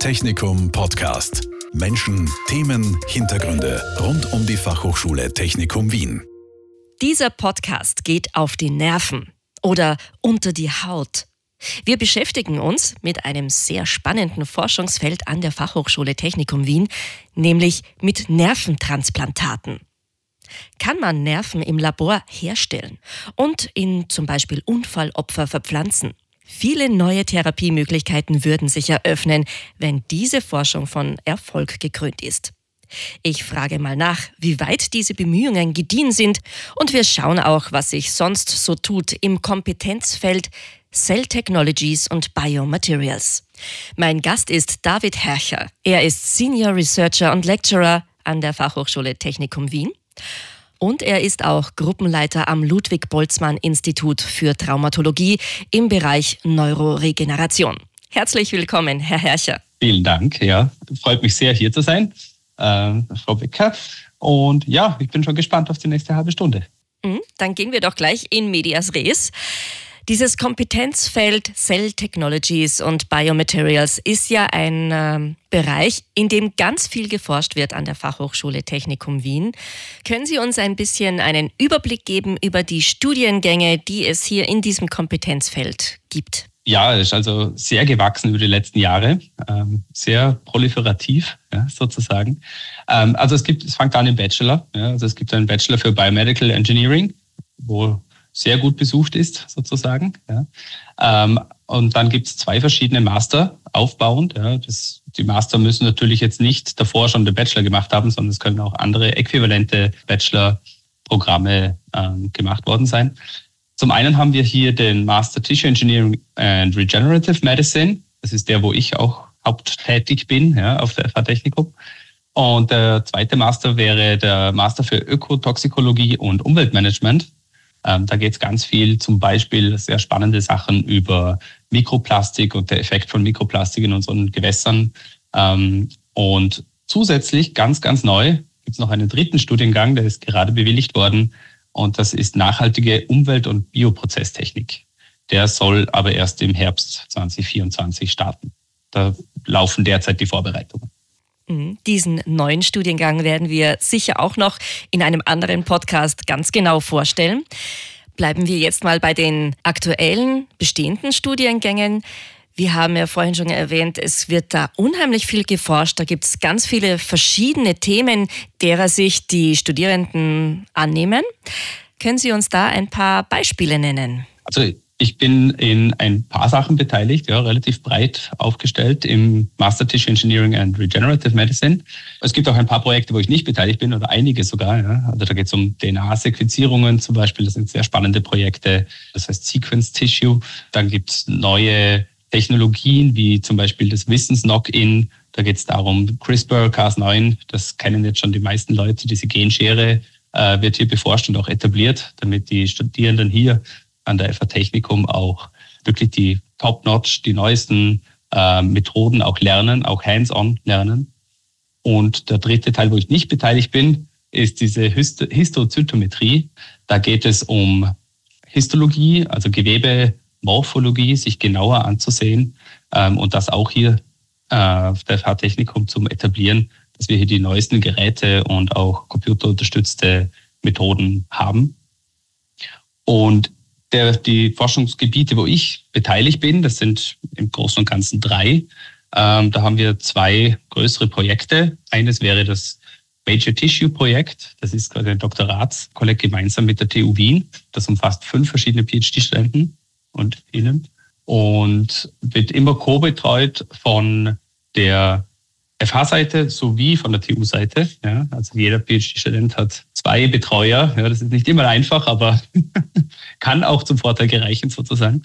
Technikum Podcast. Menschen, Themen, Hintergründe rund um die Fachhochschule Technikum Wien. Dieser Podcast geht auf die Nerven oder unter die Haut. Wir beschäftigen uns mit einem sehr spannenden Forschungsfeld an der Fachhochschule Technikum Wien, nämlich mit Nerventransplantaten. Kann man Nerven im Labor herstellen und in zum Beispiel Unfallopfer verpflanzen? Viele neue Therapiemöglichkeiten würden sich eröffnen, wenn diese Forschung von Erfolg gekrönt ist. Ich frage mal nach, wie weit diese Bemühungen gediehen sind und wir schauen auch, was sich sonst so tut im Kompetenzfeld Cell Technologies und Biomaterials. Mein Gast ist David Hercher. Er ist Senior Researcher und Lecturer an der Fachhochschule Technikum Wien und er ist auch Gruppenleiter am Ludwig-Boltzmann-Institut für Traumatologie im Bereich Neuroregeneration. Herzlich willkommen, Herr Herrscher. Vielen Dank, ja. Freut mich sehr, hier zu sein, äh, Frau Becker. Und ja, ich bin schon gespannt auf die nächste halbe Stunde. Mhm, dann gehen wir doch gleich in Medias Res. Dieses Kompetenzfeld Cell Technologies und Biomaterials ist ja ein äh, Bereich, in dem ganz viel geforscht wird an der Fachhochschule Technikum Wien. Können Sie uns ein bisschen einen Überblick geben über die Studiengänge, die es hier in diesem Kompetenzfeld gibt? Ja, es ist also sehr gewachsen über die letzten Jahre, ähm, sehr proliferativ ja, sozusagen. Ähm, also es gibt, es fängt an im Bachelor. Ja, also es gibt einen Bachelor für Biomedical Engineering, wo sehr gut besucht ist, sozusagen. Ja. Ähm, und dann gibt es zwei verschiedene Master aufbauend. Ja. Das, die Master müssen natürlich jetzt nicht davor schon den Bachelor gemacht haben, sondern es können auch andere äquivalente Bachelor-Programme ähm, gemacht worden sein. Zum einen haben wir hier den Master Tissue Engineering and Regenerative Medicine. Das ist der, wo ich auch haupttätig bin, ja, auf der FH Technikum. Und der zweite Master wäre der Master für Ökotoxikologie und Umweltmanagement. Ähm, da geht es ganz viel, zum Beispiel sehr spannende Sachen über Mikroplastik und der Effekt von Mikroplastik in unseren Gewässern. Ähm, und zusätzlich, ganz, ganz neu, gibt es noch einen dritten Studiengang, der ist gerade bewilligt worden. Und das ist nachhaltige Umwelt- und Bioprozesstechnik. Der soll aber erst im Herbst 2024 starten. Da laufen derzeit die Vorbereitungen. Mhm. Diesen neuen Studiengang werden wir sicher auch noch in einem anderen Podcast ganz genau vorstellen. Bleiben wir jetzt mal bei den aktuellen bestehenden Studiengängen. Wir haben ja vorhin schon erwähnt, es wird da unheimlich viel geforscht. Da gibt es ganz viele verschiedene Themen, derer sich die Studierenden annehmen. Können Sie uns da ein paar Beispiele nennen? Also ich bin in ein paar Sachen beteiligt, ja, relativ breit aufgestellt im Master Tissue Engineering and Regenerative Medicine. Es gibt auch ein paar Projekte, wo ich nicht beteiligt bin oder einige sogar. Ja. Also da geht es um DNA-Sequenzierungen zum Beispiel. Das sind sehr spannende Projekte. Das heißt Sequence Tissue. Dann gibt es neue Technologien wie zum Beispiel das Wissens-Knock-In. Da geht es darum, CRISPR-Cas9, das kennen jetzt schon die meisten Leute, diese Genschere äh, wird hier beforscht und auch etabliert, damit die Studierenden hier an der FH Technikum auch wirklich die Top-Notch, die neuesten äh, Methoden auch lernen, auch hands-on lernen. Und der dritte Teil, wo ich nicht beteiligt bin, ist diese Histozytometrie. Da geht es um Histologie, also Gewebemorphologie, sich genauer anzusehen ähm, und das auch hier äh, auf der FH Technikum zum Etablieren, dass wir hier die neuesten Geräte und auch computerunterstützte Methoden haben. Und der, die Forschungsgebiete, wo ich beteiligt bin, das sind im Großen und Ganzen drei. Ähm, da haben wir zwei größere Projekte. Eines wäre das Major Tissue Projekt. Das ist quasi ein Doktoratskolleg gemeinsam mit der TU Wien. Das umfasst fünf verschiedene PhD-Studenten und Ihnen und wird immer co-betreut von der FH-Seite sowie von der TU-Seite. Ja, also jeder PhD-Student hat zwei Betreuer. Ja, das ist nicht immer einfach, aber kann auch zum Vorteil gereichen sozusagen.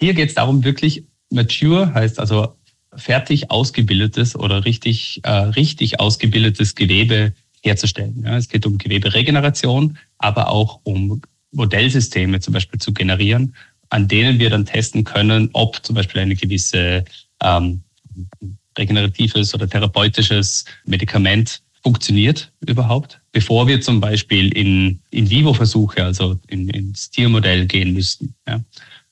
Hier geht es darum, wirklich mature, heißt also fertig ausgebildetes oder richtig, äh, richtig ausgebildetes Gewebe herzustellen. Ja, es geht um Geweberegeneration, aber auch um Modellsysteme zum Beispiel zu generieren, an denen wir dann testen können, ob zum Beispiel eine gewisse ähm, regeneratives oder therapeutisches Medikament funktioniert überhaupt, bevor wir zum Beispiel in In-vivo-Versuche, also in, ins Tiermodell gehen müssten. Ja.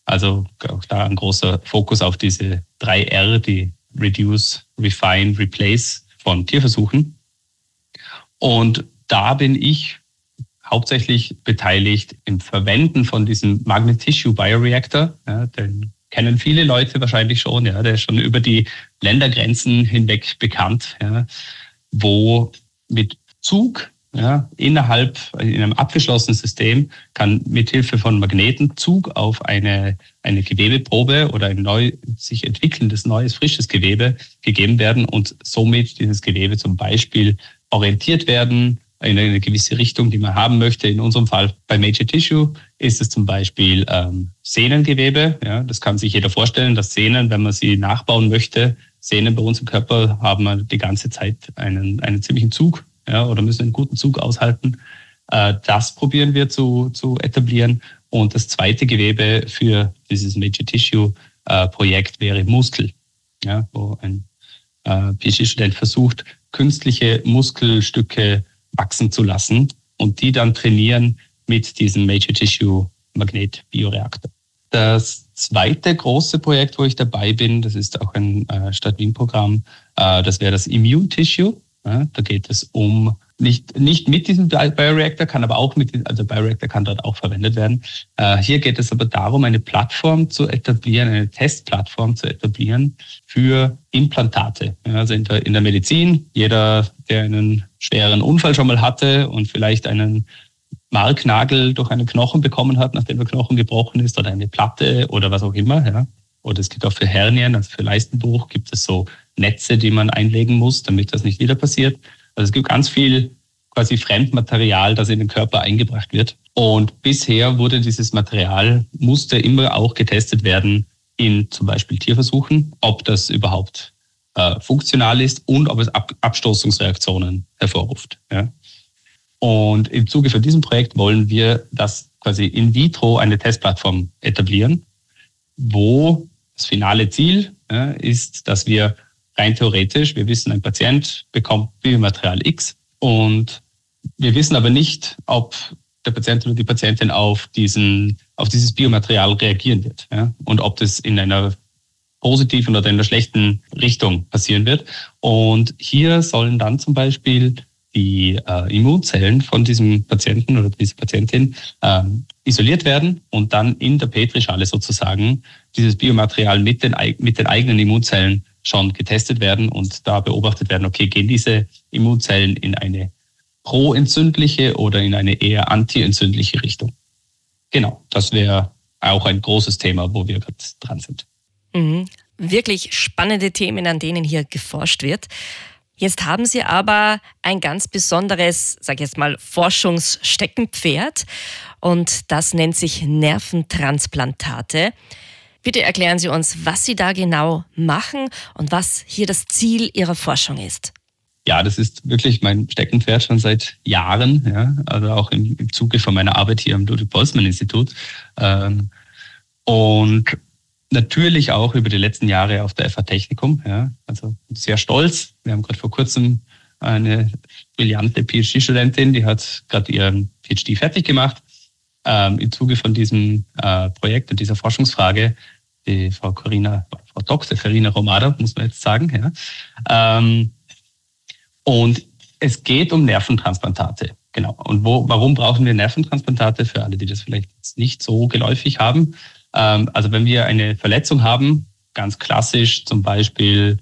Also auch da ein großer Fokus auf diese drei R, die Reduce, Refine, Replace von Tierversuchen. Und da bin ich hauptsächlich beteiligt im Verwenden von diesem Magnet Tissue Bioreactor. Ja, den kennen viele Leute wahrscheinlich schon. Ja, der ist schon über die Ländergrenzen hinweg bekannt, ja, wo mit Zug ja, innerhalb, in einem abgeschlossenen System kann mithilfe von Magneten Zug auf eine, eine Gewebeprobe oder ein neu sich entwickelndes, neues, frisches Gewebe gegeben werden und somit dieses Gewebe zum Beispiel orientiert werden in eine gewisse Richtung, die man haben möchte. In unserem Fall bei Major Tissue ist es zum Beispiel ähm, Sehnengewebe. Ja, das kann sich jeder vorstellen, dass Sehnen, wenn man sie nachbauen möchte, Sehnen bei uns im Körper haben die ganze Zeit einen, einen ziemlichen Zug ja, oder müssen einen guten Zug aushalten. Äh, das probieren wir zu, zu etablieren. Und das zweite Gewebe für dieses Major Tissue äh, Projekt wäre Muskel, ja, wo ein äh, PhD-Student versucht, künstliche Muskelstücke wachsen zu lassen und die dann trainieren mit diesem Major Tissue Magnet Bioreaktor. Das zweite große Projekt, wo ich dabei bin, das ist auch ein äh, Stadt Wien-Programm, äh, das wäre das Immune Tissue. Ja, da geht es um nicht, nicht mit diesem Bioreactor, kann aber auch mit, also Bioreactor kann dort auch verwendet werden. Äh, hier geht es aber darum, eine Plattform zu etablieren, eine Testplattform zu etablieren für Implantate. Ja, also in der, in der Medizin, jeder, der einen schweren Unfall schon mal hatte und vielleicht einen Marknagel durch einen Knochen bekommen hat, nachdem der Knochen gebrochen ist oder eine Platte oder was auch immer, ja. Oder es gibt auch für Hernien, also für Leistenbruch gibt es so Netze, die man einlegen muss, damit das nicht wieder passiert. Also es gibt ganz viel quasi Fremdmaterial, das in den Körper eingebracht wird. Und bisher wurde dieses Material, musste immer auch getestet werden in zum Beispiel Tierversuchen, ob das überhaupt äh, funktional ist und ob es Ab Abstoßungsreaktionen hervorruft. Ja. Und im Zuge von diesem Projekt wollen wir das quasi in vitro eine Testplattform etablieren, wo das finale Ziel ja, ist, dass wir rein theoretisch, wir wissen, ein Patient bekommt Biomaterial X und wir wissen aber nicht, ob der Patient oder die Patientin auf diesen, auf dieses Biomaterial reagieren wird ja? und ob das in einer positiven oder in einer schlechten Richtung passieren wird. Und hier sollen dann zum Beispiel die äh, Immunzellen von diesem Patienten oder dieser Patientin ähm, isoliert werden und dann in der Petrischale sozusagen dieses Biomaterial mit den, mit den eigenen Immunzellen schon getestet werden und da beobachtet werden, okay, gehen diese Immunzellen in eine proentzündliche oder in eine eher antientzündliche Richtung. Genau, das wäre auch ein großes Thema, wo wir gerade dran sind. Mhm. Wirklich spannende Themen, an denen hier geforscht wird. Jetzt haben Sie aber ein ganz besonderes, sag ich jetzt mal, Forschungssteckenpferd und das nennt sich Nerventransplantate. Bitte erklären Sie uns, was Sie da genau machen und was hier das Ziel Ihrer Forschung ist. Ja, das ist wirklich mein Steckenpferd schon seit Jahren, ja, also auch im, im Zuge von meiner Arbeit hier am Ludwig-Boltzmann-Institut. Ähm, und natürlich auch über die letzten Jahre auf der FH Technikum. Ja, also sehr stolz. Wir haben gerade vor kurzem eine brillante PhD-Studentin, die hat gerade ihren PhD fertig gemacht. Ähm, Im Zuge von diesem äh, Projekt und dieser Forschungsfrage die Frau Corina, Frau Dr. Carina Romada, muss man jetzt sagen. Ja. Ähm, und es geht um Nerventransplantate. Genau. Und wo, warum brauchen wir Nerventransplantate für alle, die das vielleicht nicht so geläufig haben? Ähm, also wenn wir eine Verletzung haben, ganz klassisch zum Beispiel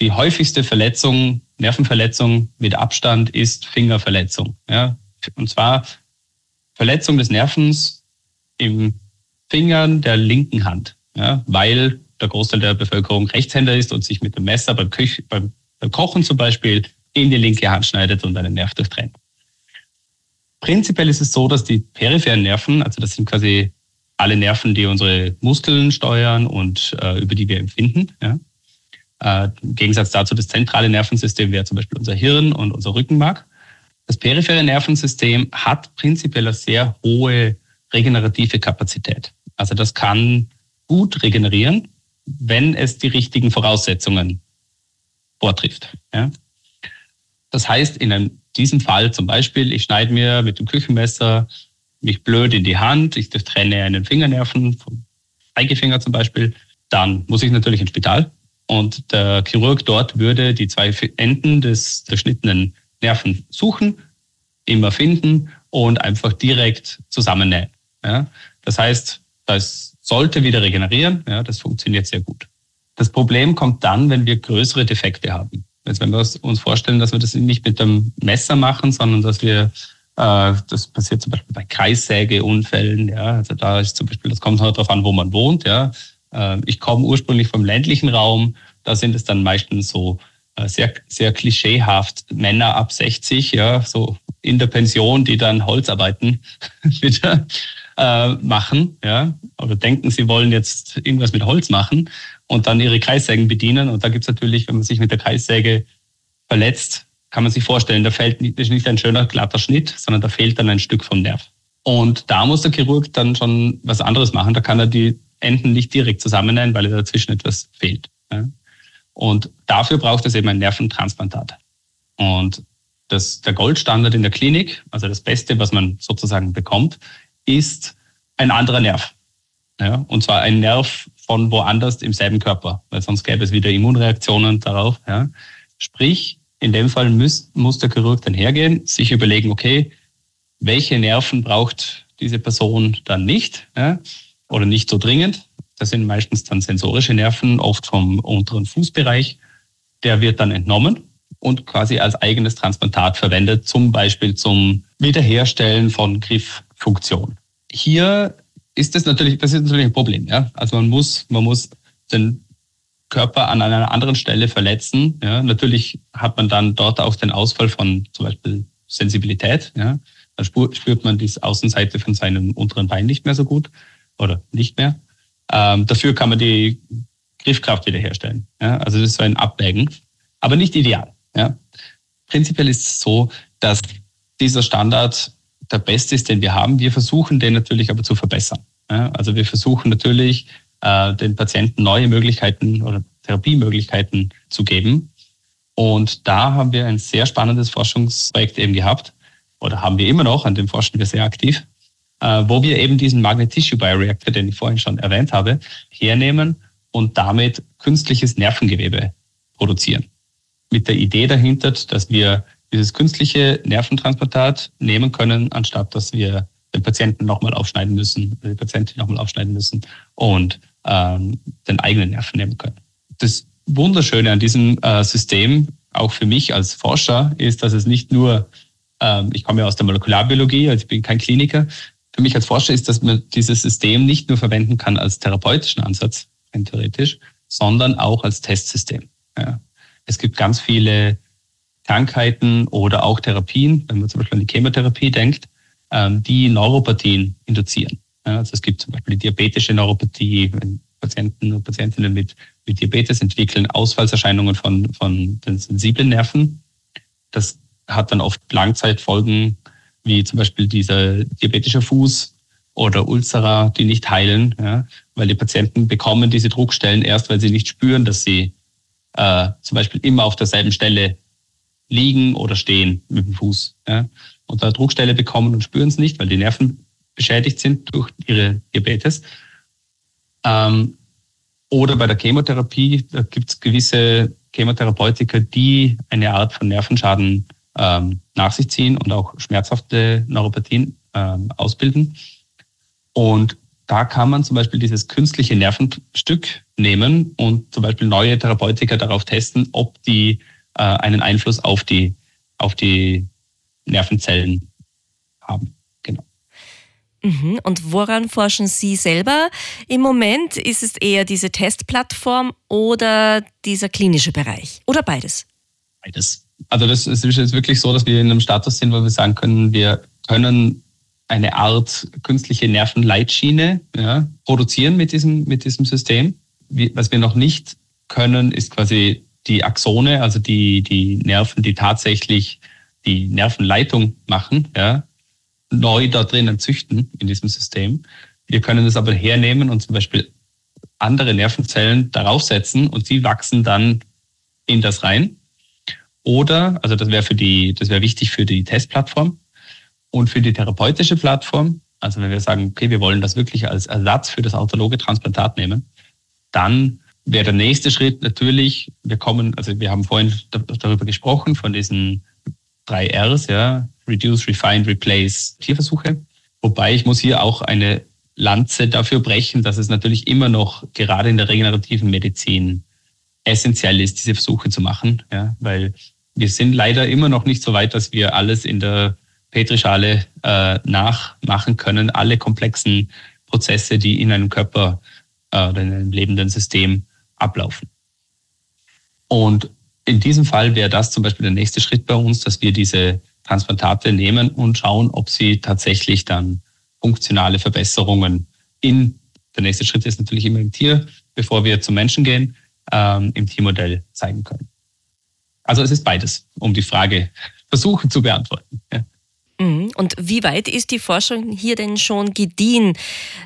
die häufigste Verletzung, Nervenverletzung mit Abstand ist Fingerverletzung. Ja? Und zwar Verletzung des Nervens im Fingern der linken Hand, ja, weil der Großteil der Bevölkerung Rechtshänder ist und sich mit dem Messer beim, Küch beim, beim Kochen zum Beispiel in die linke Hand schneidet und einen Nerv durchtrennt. Prinzipiell ist es so, dass die peripheren Nerven, also das sind quasi alle Nerven, die unsere Muskeln steuern und äh, über die wir empfinden. Ja. Äh, Im Gegensatz dazu das zentrale Nervensystem wäre zum Beispiel unser Hirn und unser Rückenmark. Das periphere Nervensystem hat prinzipiell eine sehr hohe regenerative Kapazität. Also das kann gut regenerieren, wenn es die richtigen Voraussetzungen vortrifft. Ja? Das heißt, in einem, diesem Fall zum Beispiel, ich schneide mir mit dem Küchenmesser mich blöd in die Hand, ich trenne einen Fingernerven vom Zeigefinger zum Beispiel, dann muss ich natürlich ins Spital und der Chirurg dort würde die zwei Enden des zerschnittenen Nerven suchen, immer finden und einfach direkt zusammennähen. Ja? Das heißt, das sollte wieder regenerieren. Ja, das funktioniert sehr gut. Das Problem kommt dann, wenn wir größere Defekte haben. Jetzt, wenn wir uns vorstellen, dass wir das nicht mit dem Messer machen, sondern dass wir das passiert zum Beispiel bei Kreissägeunfällen. Ja, also da ist zum Beispiel, das kommt halt darauf an, wo man wohnt. Ja, äh, ich komme ursprünglich vom ländlichen Raum. Da sind es dann meistens so äh, sehr, sehr klischeehaft Männer ab 60, ja, so in der Pension, die dann Holzarbeiten wieder äh, machen, ja, oder denken, sie wollen jetzt irgendwas mit Holz machen und dann ihre Kreissägen bedienen. Und da gibt's natürlich, wenn man sich mit der Kreissäge verletzt, kann man sich vorstellen, da fällt nicht, ist nicht ein schöner glatter Schnitt, sondern da fehlt dann ein Stück vom Nerv. Und da muss der Chirurg dann schon was anderes machen. Da kann er die Enden nicht direkt zusammennähen, weil dazwischen etwas fehlt. Und dafür braucht es eben ein Nerventransplantat. Und das, der Goldstandard in der Klinik, also das Beste, was man sozusagen bekommt, ist ein anderer Nerv. Ja, und zwar ein Nerv von woanders im selben Körper, weil sonst gäbe es wieder Immunreaktionen darauf. Ja. Sprich, in dem Fall muss, muss der Chirurg dann hergehen, sich überlegen, okay, welche Nerven braucht diese Person dann nicht ja, oder nicht so dringend. Das sind meistens dann sensorische Nerven, oft vom unteren Fußbereich. Der wird dann entnommen und quasi als eigenes Transplantat verwendet, zum Beispiel zum Wiederherstellen von Grifffunktion. Hier ist das natürlich, das ist natürlich ein Problem. Ja? Also man muss, man muss den Körper an einer anderen Stelle verletzen. Ja? Natürlich hat man dann dort auch den Ausfall von zum Beispiel Sensibilität. Ja? Dann spürt man die Außenseite von seinem unteren Bein nicht mehr so gut oder nicht mehr. Ähm, dafür kann man die Griffkraft wiederherstellen. Ja? Also das ist so ein Abwägen, aber nicht ideal. Ja? Prinzipiell ist es so, dass dieser Standard der beste ist, den wir haben. Wir versuchen den natürlich aber zu verbessern. Ja? Also wir versuchen natürlich, äh, den Patienten neue Möglichkeiten oder Therapiemöglichkeiten zu geben. Und da haben wir ein sehr spannendes Forschungsprojekt eben gehabt, oder haben wir immer noch, an dem forschen wir sehr aktiv, äh, wo wir eben diesen Magnet Tissue Bioreactor, den ich vorhin schon erwähnt habe, hernehmen und damit künstliches Nervengewebe produzieren. Mit der Idee dahinter, dass wir dieses künstliche Nerventransplantat nehmen können, anstatt dass wir den Patienten nochmal aufschneiden müssen, die Patientin nochmal aufschneiden müssen und ähm, den eigenen Nerven nehmen können. Das Wunderschöne an diesem äh, System, auch für mich als Forscher, ist, dass es nicht nur, ähm, ich komme ja aus der Molekularbiologie, also ich bin kein Kliniker, für mich als Forscher ist, dass man dieses System nicht nur verwenden kann als therapeutischen Ansatz, theoretisch, sondern auch als Testsystem. Ja. Es gibt ganz viele Krankheiten oder auch Therapien, wenn man zum Beispiel an die Chemotherapie denkt, ähm, die Neuropathien induzieren. Also es gibt zum Beispiel die diabetische Neuropathie, wenn Patienten und Patientinnen mit, mit Diabetes entwickeln Ausfallserscheinungen von, von den sensiblen Nerven. Das hat dann oft Langzeitfolgen wie zum Beispiel dieser diabetische Fuß oder Ulcera, die nicht heilen, ja, weil die Patienten bekommen diese Druckstellen erst, weil sie nicht spüren, dass sie äh, zum Beispiel immer auf derselben Stelle liegen oder stehen mit dem Fuß. Ja, und da Druckstelle bekommen und spüren es nicht, weil die Nerven beschädigt sind durch ihre Diabetes. Ähm, oder bei der Chemotherapie, da gibt es gewisse Chemotherapeutika, die eine Art von Nervenschaden ähm, nach sich ziehen und auch schmerzhafte Neuropathien ähm, ausbilden. Und da kann man zum Beispiel dieses künstliche Nervenstück nehmen und zum Beispiel neue Therapeutika darauf testen, ob die äh, einen Einfluss auf die, auf die Nervenzellen haben. Mhm. Und woran forschen Sie selber im Moment? Ist es eher diese Testplattform oder dieser klinische Bereich oder beides? Beides also das ist jetzt wirklich so, dass wir in einem Status sind, wo wir sagen können, wir können eine Art künstliche Nervenleitschiene ja, produzieren mit diesem, mit diesem System. Was wir noch nicht können, ist quasi die Axone, also die, die Nerven, die tatsächlich die Nervenleitung machen, ja, neu da drinnen züchten in diesem System. Wir können das aber hernehmen und zum Beispiel andere Nervenzellen darauf setzen und die wachsen dann in das rein. Oder, also das wäre für die, das wäre wichtig für die Testplattform und für die therapeutische Plattform. Also wenn wir sagen, okay, wir wollen das wirklich als Ersatz für das autologe Transplantat nehmen, dann wäre der nächste Schritt natürlich, wir kommen, also wir haben vorhin darüber gesprochen, von diesen drei Rs, ja, Reduce, Refine, Replace Tierversuche. Wobei ich muss hier auch eine Lanze dafür brechen, dass es natürlich immer noch gerade in der regenerativen Medizin essentiell ist, diese Versuche zu machen, ja, weil wir sind leider immer noch nicht so weit, dass wir alles in der Petrischale äh, nachmachen können, alle komplexen Prozesse, die in einem Körper äh, oder in einem lebenden System ablaufen. Und in diesem Fall wäre das zum Beispiel der nächste Schritt bei uns, dass wir diese Transplantate nehmen und schauen, ob sie tatsächlich dann funktionale Verbesserungen in, der nächste Schritt ist natürlich immer im Tier, bevor wir zum Menschen gehen, ähm, im Tiermodell zeigen können. Also es ist beides, um die Frage versuchen zu beantworten. Ja. Mhm. Und wie weit ist die Forschung hier denn schon gediehen?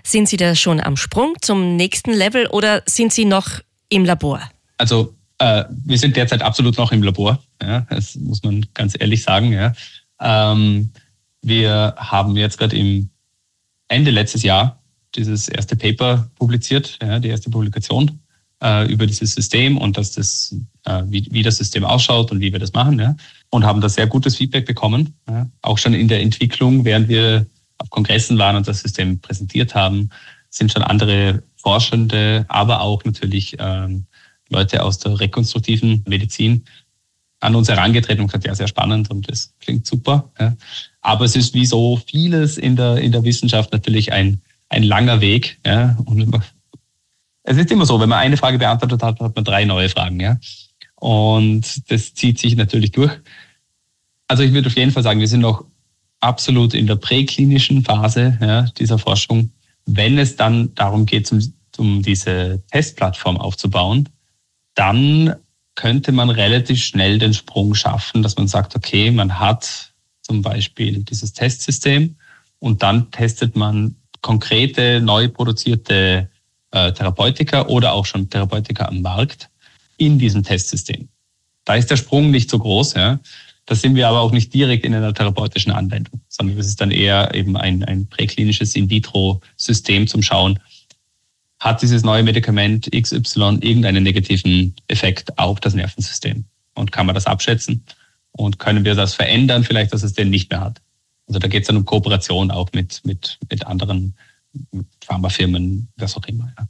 Sind Sie da schon am Sprung zum nächsten Level oder sind Sie noch im Labor? Also äh, wir sind derzeit absolut noch im Labor. Ja, das muss man ganz ehrlich sagen. Ja. Ähm, wir haben jetzt gerade im Ende letztes Jahr dieses erste Paper publiziert, ja, die erste Publikation äh, über dieses System und dass das, äh, wie, wie das System ausschaut und wie wir das machen. Ja und haben da sehr gutes Feedback bekommen. Ja, auch schon in der Entwicklung, während wir auf Kongressen waren und das System präsentiert haben, sind schon andere Forschende, aber auch natürlich ähm, Leute aus der rekonstruktiven Medizin an uns herangetreten und gesagt, ja, sehr spannend und das klingt super. Ja. Aber es ist wie so vieles in der, in der Wissenschaft natürlich ein, ein langer Weg. Ja. Und es ist immer so, wenn man eine Frage beantwortet hat, hat man drei neue Fragen. Ja. Und das zieht sich natürlich durch. Also ich würde auf jeden Fall sagen, wir sind noch absolut in der präklinischen Phase ja, dieser Forschung. Wenn es dann darum geht, um, um diese Testplattform aufzubauen, dann könnte man relativ schnell den Sprung schaffen, dass man sagt, okay, man hat zum Beispiel dieses Testsystem und dann testet man konkrete, neu produzierte äh, Therapeutika oder auch schon Therapeutika am Markt in diesem Testsystem. Da ist der Sprung nicht so groß. Ja. Da sind wir aber auch nicht direkt in einer therapeutischen Anwendung, sondern das ist dann eher eben ein, ein präklinisches In-vitro-System zum Schauen, hat dieses neue Medikament XY irgendeinen negativen Effekt auf das Nervensystem? Und kann man das abschätzen? Und können wir das verändern, vielleicht, dass es den nicht mehr hat? Also da geht es dann um Kooperation auch mit, mit, mit anderen Pharmafirmen, was auch immer. Ja.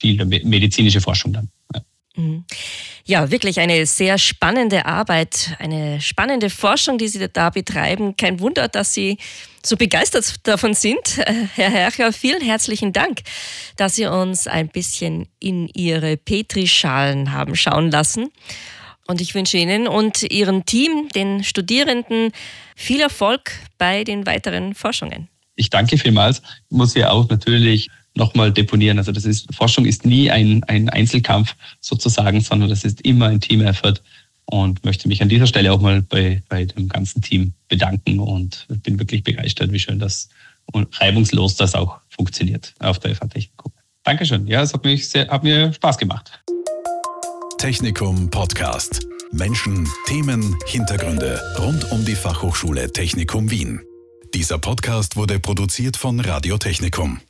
Viel medizinische Forschung dann. Ja. Mhm. Ja, wirklich eine sehr spannende Arbeit, eine spannende Forschung, die Sie da betreiben. Kein Wunder, dass Sie so begeistert davon sind. Äh, Herr Hercher, vielen herzlichen Dank, dass Sie uns ein bisschen in Ihre Petrischalen haben schauen lassen. Und ich wünsche Ihnen und Ihrem Team, den Studierenden, viel Erfolg bei den weiteren Forschungen. Ich danke vielmals. Ich muss ja auch natürlich nochmal deponieren. Also das ist, Forschung ist nie ein, ein Einzelkampf sozusagen, sondern das ist immer ein Team-Effort und möchte mich an dieser Stelle auch mal bei, bei dem ganzen Team bedanken und bin wirklich begeistert, wie schön das und reibungslos das auch funktioniert auf der FH Technikum. Dankeschön. Ja, es hat, mich sehr, hat mir Spaß gemacht. Technikum Podcast. Menschen, Themen, Hintergründe rund um die Fachhochschule Technikum Wien. Dieser Podcast wurde produziert von Radio Technikum.